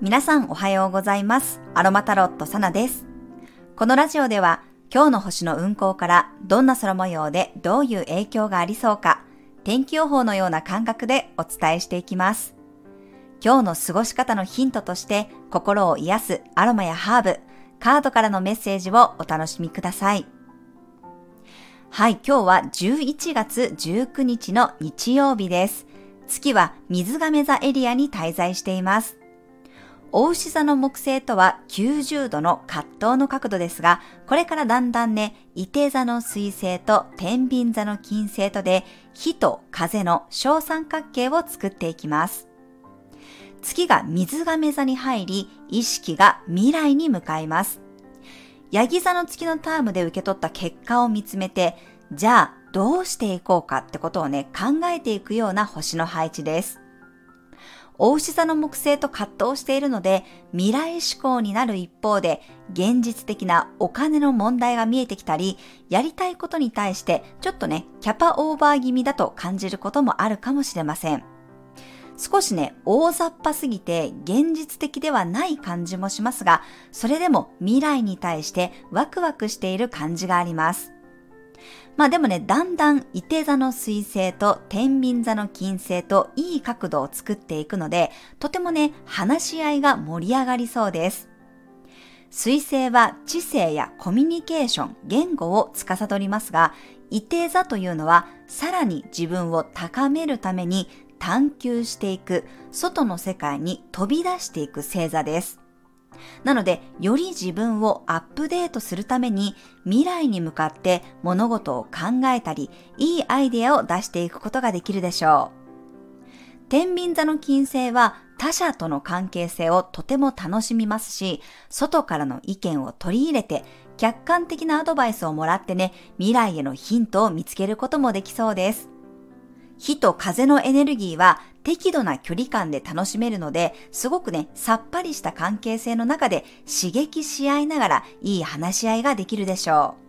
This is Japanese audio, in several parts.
皆さんおはようございます。アロマタロットサナです。このラジオでは今日の星の運行からどんな空模様でどういう影響がありそうか、天気予報のような感覚でお伝えしていきます。今日の過ごし方のヒントとして心を癒すアロマやハーブ、カードからのメッセージをお楽しみください。はい、今日は11月19日の日曜日です。月は水亀座エリアに滞在しています。大牛座の木星とは90度の葛藤の角度ですが、これからだんだんね、伊手座の水星と天秤座の金星とで、火と風の小三角形を作っていきます。月が水亀座に入り、意識が未来に向かいます。ヤギ座の月のタームで受け取った結果を見つめて、じゃあどうしていこうかってことをね、考えていくような星の配置です。大牛座の木星と葛藤しているので、未来志向になる一方で、現実的なお金の問題が見えてきたり、やりたいことに対して、ちょっとね、キャパオーバー気味だと感じることもあるかもしれません。少しね、大雑把すぎて現実的ではない感じもしますが、それでも未来に対してワクワクしている感じがあります。まあでもね、だんだん伊手座の水星と天秤座の金星といい角度を作っていくので、とてもね、話し合いが盛り上がりそうです。水星は知性やコミュニケーション、言語を司りますが、伊手座というのはさらに自分を高めるために探求していく、外の世界に飛び出していく星座です。なので、より自分をアップデートするために未来に向かって物事を考えたり、いいアイデアを出していくことができるでしょう。天秤座の金星は他者との関係性をとても楽しみますし、外からの意見を取り入れて客観的なアドバイスをもらってね、未来へのヒントを見つけることもできそうです。火と風のエネルギーは適度な距離感で楽しめるので、すごくね、さっぱりした関係性の中で刺激し合いながらいい話し合いができるでしょう。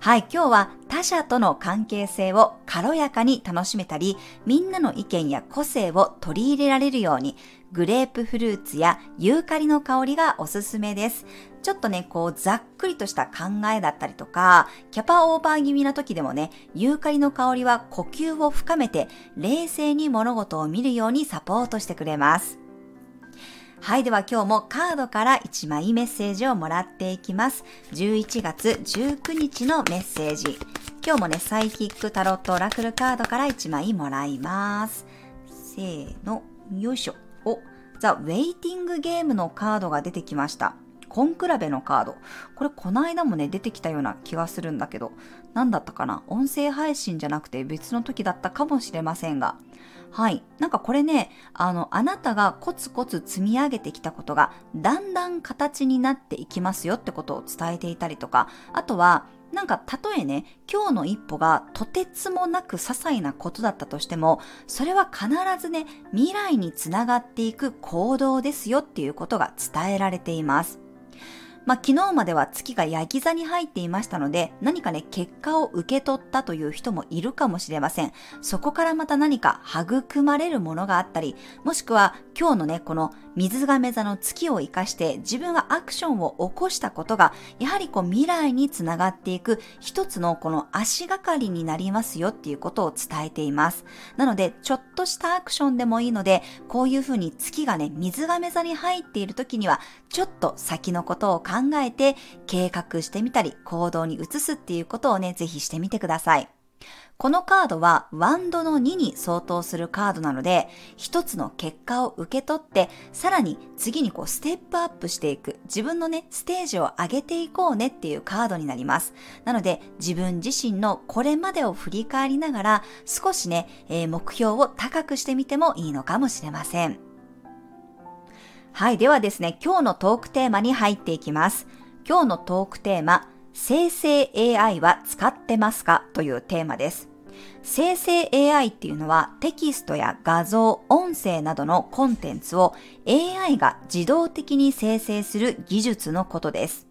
はい、今日は他者との関係性を軽やかに楽しめたり、みんなの意見や個性を取り入れられるように、グレープフルーツやユーカリの香りがおすすめです。ちょっとね、こう、ざっくりとした考えだったりとか、キャパオーバー気味な時でもね、ユーカリの香りは呼吸を深めて、冷静に物事を見るようにサポートしてくれます。はい。では今日もカードから1枚メッセージをもらっていきます。11月19日のメッセージ。今日もね、サイキックタロットオラクルカードから1枚もらいます。せーの、よいしょ。お、ザ・ウェイティングゲームのカードが出てきました。コンクラベのカード。これこの間もね、出てきたような気がするんだけど、何だったかな？音声配信じゃなくて別の時だったかもしれませんが。はい。なんかこれね、あの、あなたがコツコツ積み上げてきたことが、だんだん形になっていきますよってことを伝えていたりとか、あとは、なんか、たとえね、今日の一歩がとてつもなく些細なことだったとしても、それは必ずね、未来につながっていく行動ですよっていうことが伝えられています。まあ、昨日までは月がヤギ座に入っていましたので、何かね、結果を受け取ったという人もいるかもしれません。そこからまた何か育まれるものがあったり、もしくは今日のね、この水亀座の月を活かして自分がアクションを起こしたことが、やはりこう未来につながっていく一つのこの足がかりになりますよっていうことを伝えています。なので、ちょっとしたアクションでもいいので、こういうふうに月がね、水亀座に入っている時には、ちょっと先のことを考考えて計画してみたり行動に移すっていうことをね、ぜひしてみてください。このカードはワンドの2に相当するカードなので、一つの結果を受け取って、さらに次にこうステップアップしていく、自分のね、ステージを上げていこうねっていうカードになります。なので、自分自身のこれまでを振り返りながら、少しね、えー目標を高くしてみてもいいのかもしれません。はい。ではですね、今日のトークテーマに入っていきます。今日のトークテーマ、生成 AI は使ってますかというテーマです。生成 AI っていうのはテキストや画像、音声などのコンテンツを AI が自動的に生成する技術のことです。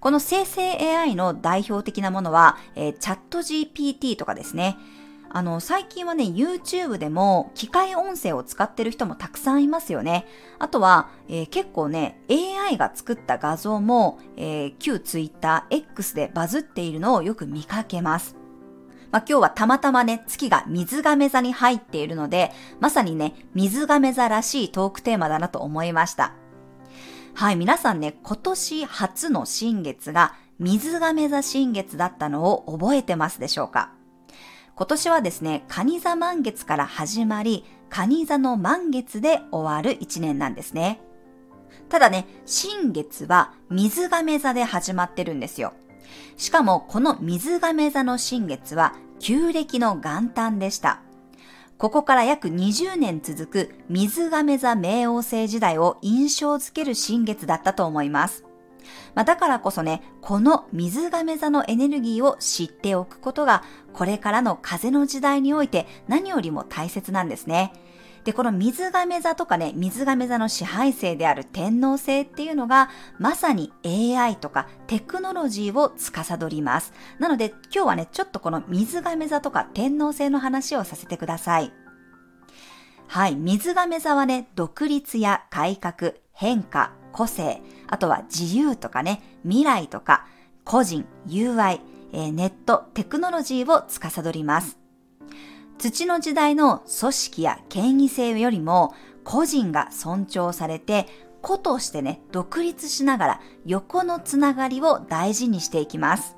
この生成 AI の代表的なものは、えーチャット GPT とかですね。あの、最近はね、YouTube でも機械音声を使ってる人もたくさんいますよね。あとは、えー、結構ね、AI が作った画像も、えー、旧 Twitter X でバズっているのをよく見かけます。まあ、今日はたまたまね、月が水亀座に入っているので、まさにね、水亀座らしいトークテーマだなと思いました。はい、皆さんね、今年初の新月が水亀座新月だったのを覚えてますでしょうか？今年はですね、蟹座満月から始まり、蟹座の満月で終わる一年なんですね。ただね、新月は水亀座で始まってるんですよ。しかもこの水亀座の新月は旧暦の元旦でした。ここから約20年続く水亀座冥王星時代を印象づける新月だったと思います。まあ、だからこそね、この水亀座のエネルギーを知っておくことが、これからの風の時代において何よりも大切なんですね。で、この水亀座とかね、水亀座の支配性である天皇星っていうのが、まさに AI とかテクノロジーを司ります。なので、今日はね、ちょっとこの水亀座とか天皇星の話をさせてください。はい、水亀座はね、独立や改革、変化、個性、あとは自由とかね、未来とか、個人、UI、え、ネット、テクノロジーを司ります。土の時代の組織や権威性よりも個人が尊重されて個としてね、独立しながら横のつながりを大事にしていきます。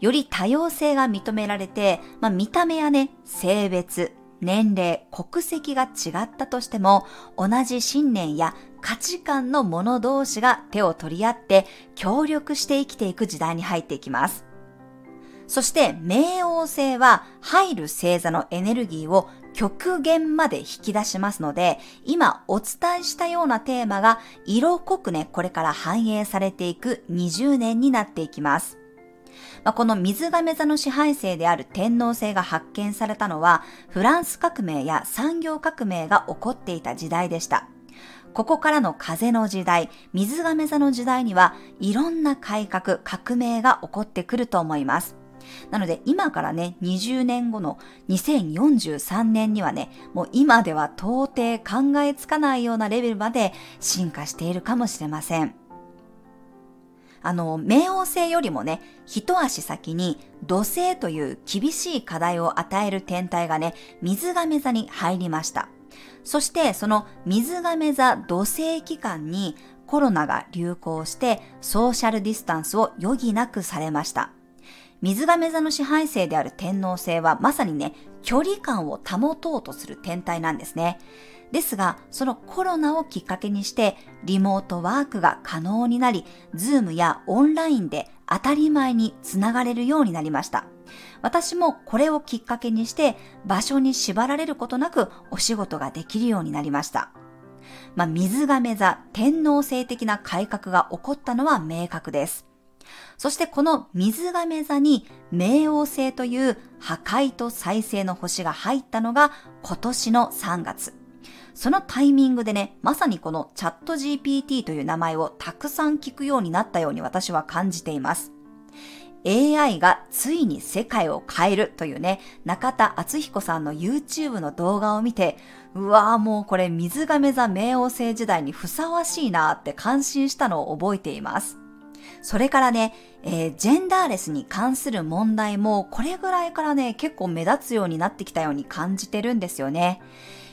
より多様性が認められて、まあ、見た目やね、性別、年齢、国籍が違ったとしても、同じ信念や価値観の者同士が手を取り合って協力して生きていく時代に入っていきます。そして冥王星は入る星座のエネルギーを極限まで引き出しますので、今お伝えしたようなテーマが色濃くね、これから反映されていく20年になっていきます。まあ、この水亀座の支配星である天皇星が発見されたのは、フランス革命や産業革命が起こっていた時代でした。ここからの風の時代、水亀座の時代には、いろんな改革、革命が起こってくると思います。なので今からね、20年後の2043年にはね、もう今では到底考えつかないようなレベルまで進化しているかもしれません。あの、冥王星よりもね、一足先に土星という厳しい課題を与える天体がね、水亀座に入りました。そしてその水亀座土星期間にコロナが流行してソーシャルディスタンスを余儀なくされました。水亀座の支配星である天皇星はまさにね、距離感を保とうとする天体なんですね。ですが、そのコロナをきっかけにして、リモートワークが可能になり、ズームやオンラインで当たり前につながれるようになりました。私もこれをきっかけにして、場所に縛られることなくお仕事ができるようになりました。まあ、水亀座、天皇制的な改革が起こったのは明確です。そしてこの水亀座に冥王星という破壊と再生の星が入ったのが今年の3月。そのタイミングでね、まさにこのチャット GPT という名前をたくさん聞くようになったように私は感じています。AI がついに世界を変えるというね、中田敦彦さんの YouTube の動画を見て、うわぁもうこれ水亀座冥王星時代にふさわしいなって感心したのを覚えています。それからね、えー、ジェンダーレスに関する問題もこれぐらいからね、結構目立つようになってきたように感じてるんですよね。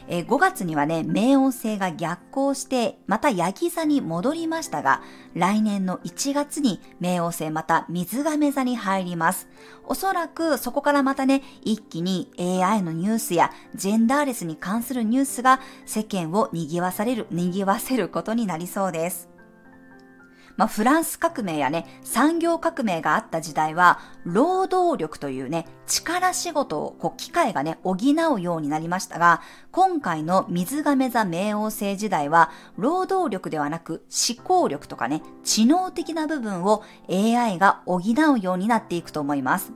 えー、5月にはね、冥王星が逆行して、またヤギ座に戻りましたが、来年の1月に冥王星また水亀座に入ります。おそらくそこからまたね、一気に AI のニュースやジェンダーレスに関するニュースが世間を賑わされる、賑わせることになりそうです。まあ、フランス革命やね、産業革命があった時代は、労働力というね、力仕事を、こう、機械がね、補うようになりましたが、今回の水亀座冥王星時代は、労働力ではなく、思考力とかね、知能的な部分を AI が補うようになっていくと思います。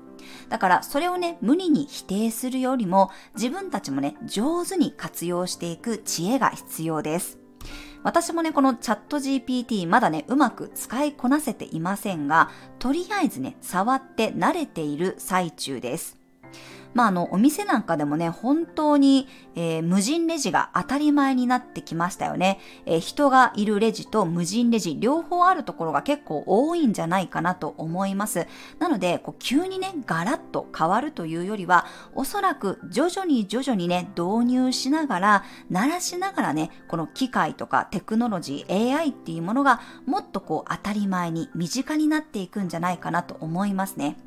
だからそれをね、無理に否定するよりも自分たちもね、上手に活用していく知恵が必要です。私もね、このチャット GPT まだね、うまく使いこなせていませんが、とりあえずね、触って慣れている最中です。まあ、あの、お店なんかでもね、本当に、えー、無人レジが当たり前になってきましたよね、えー、人がいるレジと無人レジ、両方あるところが結構多いんじゃないかなと思います。なので、こう急にね、ガラッと変わるというよりは、おそらく徐々に徐々にね、導入しながら、慣らしながらね、この機械とかテクノロジー、AI っていうものがもっとこう当たり前に身近になっていくんじゃないかなと思いますね。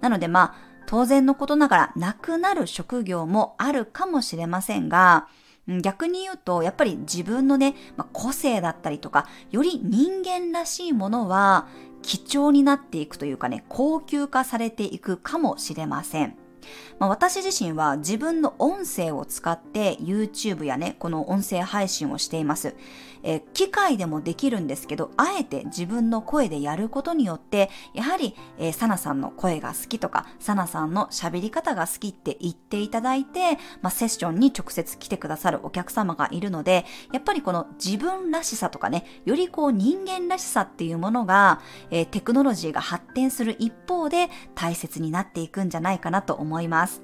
なのでまあ、当然のことながらなくなる職業もあるかもしれませんが、逆に言うと、やっぱり自分のね、まあ、個性だったりとか、より人間らしいものは貴重になっていくというかね、高級化されていくかもしれません。まあ、私自身は自分の音声を使って YouTube やね、この音声配信をしています。えー、機械でもできるんですけど、あえて自分の声でやることによって、やはり、えー、サナさんの声が好きとか、サナさんの喋り方が好きって言っていただいて、まあ、セッションに直接来てくださるお客様がいるので、やっぱりこの自分らしさとかね、よりこう人間らしさっていうものが、えー、テクノロジーが発展する一方で大切になっていくんじゃないかなと思います思います。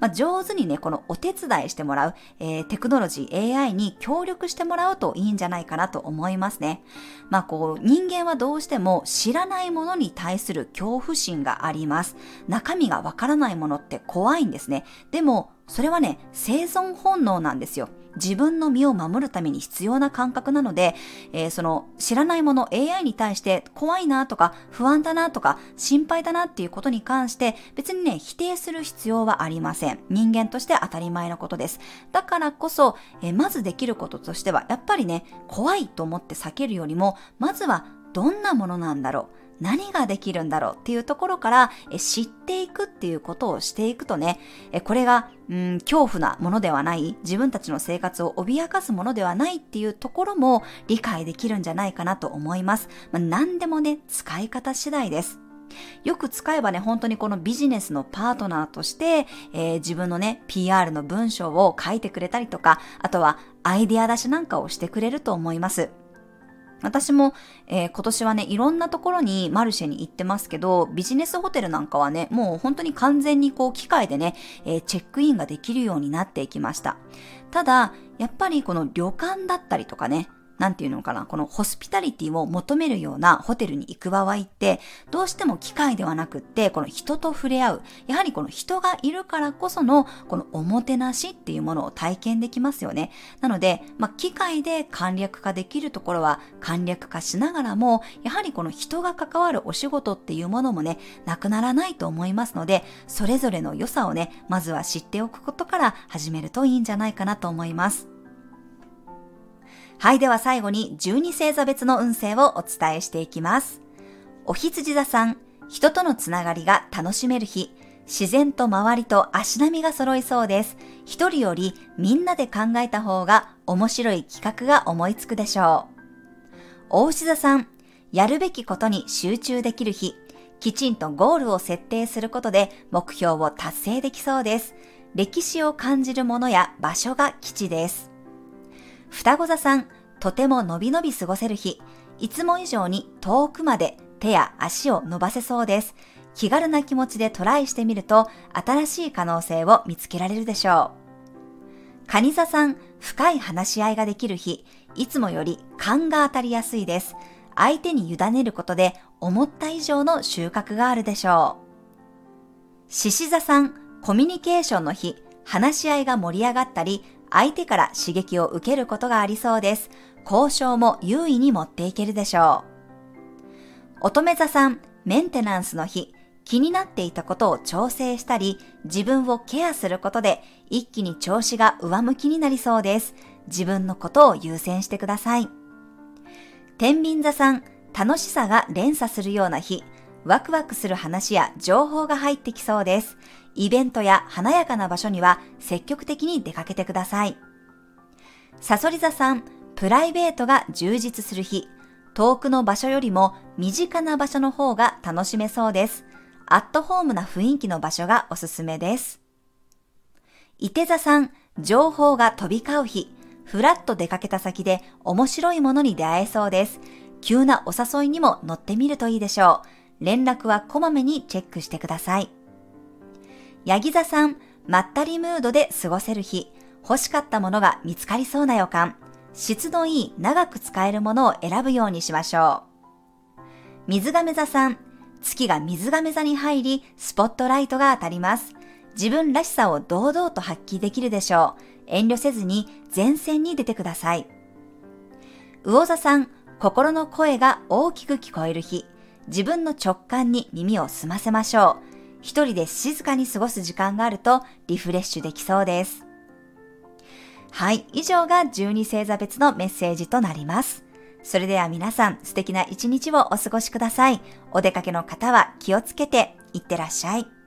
まあ、上手にね、このお手伝いしてもらう、えー、テクノロジー AI に協力してもらうといいんじゃないかなと思いますね。まあ、こう、人間はどうしても知らないものに対する恐怖心があります。中身がわからないものって怖いんですね。でも、それはね、生存本能なんですよ。自分の身を守るために必要な感覚なので、えー、その知らないもの AI に対して怖いなとか不安だなとか心配だなっていうことに関して別にね、否定する必要はありません。人間として当たり前のことです。だからこそ、えー、まずできることとしてはやっぱりね、怖いと思って避けるよりも、まずはどんなものなんだろう何ができるんだろうっていうところから知っていくっていうことをしていくとね、これが、うん、恐怖なものではない、自分たちの生活を脅かすものではないっていうところも理解できるんじゃないかなと思います。まあ、何でもね、使い方次第です。よく使えばね、本当にこのビジネスのパートナーとして、えー、自分のね、PR の文章を書いてくれたりとか、あとはアイディア出しなんかをしてくれると思います。私も、えー、今年はね、いろんなところにマルシェに行ってますけど、ビジネスホテルなんかはね、もう本当に完全にこう機械でね、えー、チェックインができるようになっていきました。ただ、やっぱりこの旅館だったりとかね、なんていうのかな、このホスピタリティを求めるようなホテルに行く場合って、どうしても機械ではなくって、この人と触れ合う、やはりこの人がいるからこその、このおもてなしっていうものを体験できますよね。なので、まあ、機械で簡略化できるところは簡略化しながらも、やはりこの人が関わるお仕事っていうものもね、なくならないと思いますので、それぞれの良さをね、まずは知っておくことから始めるといいんじゃないかなと思います。はい、では最後に12星座別の運勢をお伝えしていきます。お羊座さん、人とのつながりが楽しめる日、自然と周りと足並みが揃いそうです。一人よりみんなで考えた方が面白い企画が思いつくでしょう。大牛座さん、やるべきことに集中できる日、きちんとゴールを設定することで目標を達成できそうです。歴史を感じるものや場所が基地です。双子座さん、とてものびのび過ごせる日、いつも以上に遠くまで手や足を伸ばせそうです。気軽な気持ちでトライしてみると、新しい可能性を見つけられるでしょう。蟹座さん、深い話し合いができる日、いつもより勘が当たりやすいです。相手に委ねることで、思った以上の収穫があるでしょう。獅子座さん、コミュニケーションの日、話し合いが盛り上がったり、相手から刺激を受けることがありそうです。交渉も優位に持っていけるでしょう。乙女座さん、メンテナンスの日、気になっていたことを調整したり、自分をケアすることで一気に調子が上向きになりそうです。自分のことを優先してください。天秤座さん、楽しさが連鎖するような日、ワクワクする話や情報が入ってきそうです。イベントや華やかな場所には積極的に出かけてください。サソリ座さん、プライベートが充実する日、遠くの場所よりも身近な場所の方が楽しめそうです。アットホームな雰囲気の場所がおすすめです。伊手座さん、情報が飛び交う日、ふらっと出かけた先で面白いものに出会えそうです。急なお誘いにも乗ってみるといいでしょう。連絡はこまめにチェックしてください。ヤギ座さん、まったりムードで過ごせる日、欲しかったものが見つかりそうな予感、質のいい長く使えるものを選ぶようにしましょう。水亀座さん、月が水亀座に入り、スポットライトが当たります。自分らしさを堂々と発揮できるでしょう。遠慮せずに前線に出てください。魚座さん、心の声が大きく聞こえる日、自分の直感に耳を澄ませましょう。一人で静かに過ごす時間があるとリフレッシュできそうです。はい、以上が12星座別のメッセージとなります。それでは皆さん素敵な一日をお過ごしください。お出かけの方は気をつけていってらっしゃい。